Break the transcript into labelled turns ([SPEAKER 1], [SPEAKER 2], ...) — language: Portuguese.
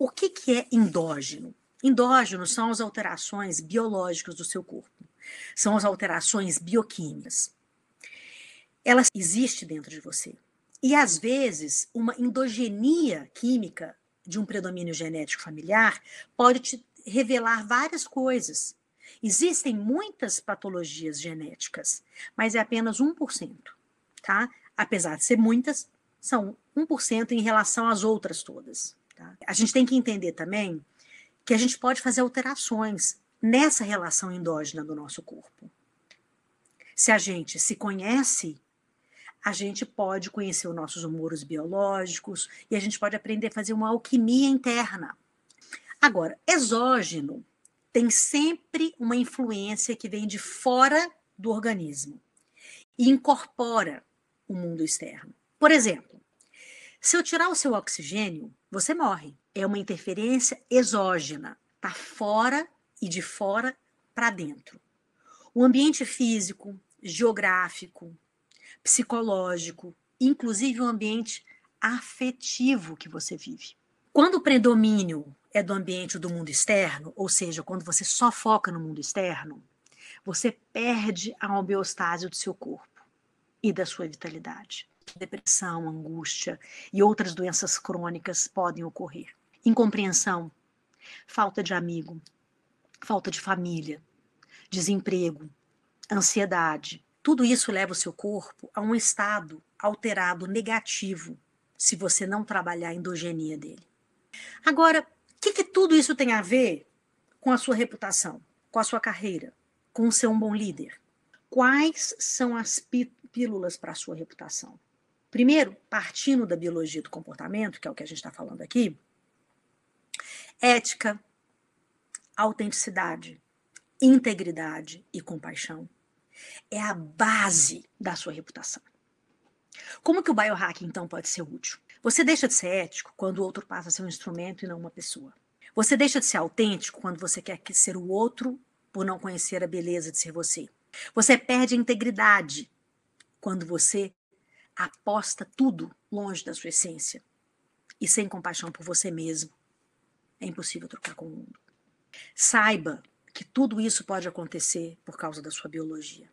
[SPEAKER 1] O que, que é endógeno? Endógeno são as alterações biológicas do seu corpo, são as alterações bioquímicas. Ela existe dentro de você. E às vezes, uma endogenia química de um predomínio genético familiar pode te revelar várias coisas. Existem muitas patologias genéticas, mas é apenas 1%, tá? Apesar de ser muitas, são 1% em relação às outras todas. Tá? A gente tem que entender também que a gente pode fazer alterações nessa relação endógena do nosso corpo. Se a gente se conhece, a gente pode conhecer os nossos humores biológicos e a gente pode aprender a fazer uma alquimia interna. Agora, exógeno tem sempre uma influência que vem de fora do organismo e incorpora o mundo externo. Por exemplo, se eu tirar o seu oxigênio, você morre. É uma interferência exógena, está fora e de fora para dentro. O ambiente físico, geográfico, psicológico, inclusive o ambiente afetivo que você vive. Quando o predomínio é do ambiente do mundo externo, ou seja, quando você só foca no mundo externo, você perde a homeostase do seu corpo e da sua vitalidade. Depressão, angústia e outras doenças crônicas podem ocorrer. Incompreensão, falta de amigo, falta de família, desemprego, ansiedade, tudo isso leva o seu corpo a um estado alterado, negativo, se você não trabalhar a endogenia dele. Agora, o que, que tudo isso tem a ver com a sua reputação, com a sua carreira, com ser um bom líder? Quais são as pílulas para a sua reputação? Primeiro, partindo da biologia do comportamento, que é o que a gente está falando aqui, ética, autenticidade, integridade e compaixão é a base da sua reputação. Como que o biohacking, então, pode ser útil? Você deixa de ser ético quando o outro passa a ser um instrumento e não uma pessoa. Você deixa de ser autêntico quando você quer ser o outro por não conhecer a beleza de ser você. Você perde a integridade quando você aposta tudo longe da sua essência e sem compaixão por você mesmo. É impossível trocar com o mundo. Saiba que tudo isso pode acontecer por causa da sua biologia.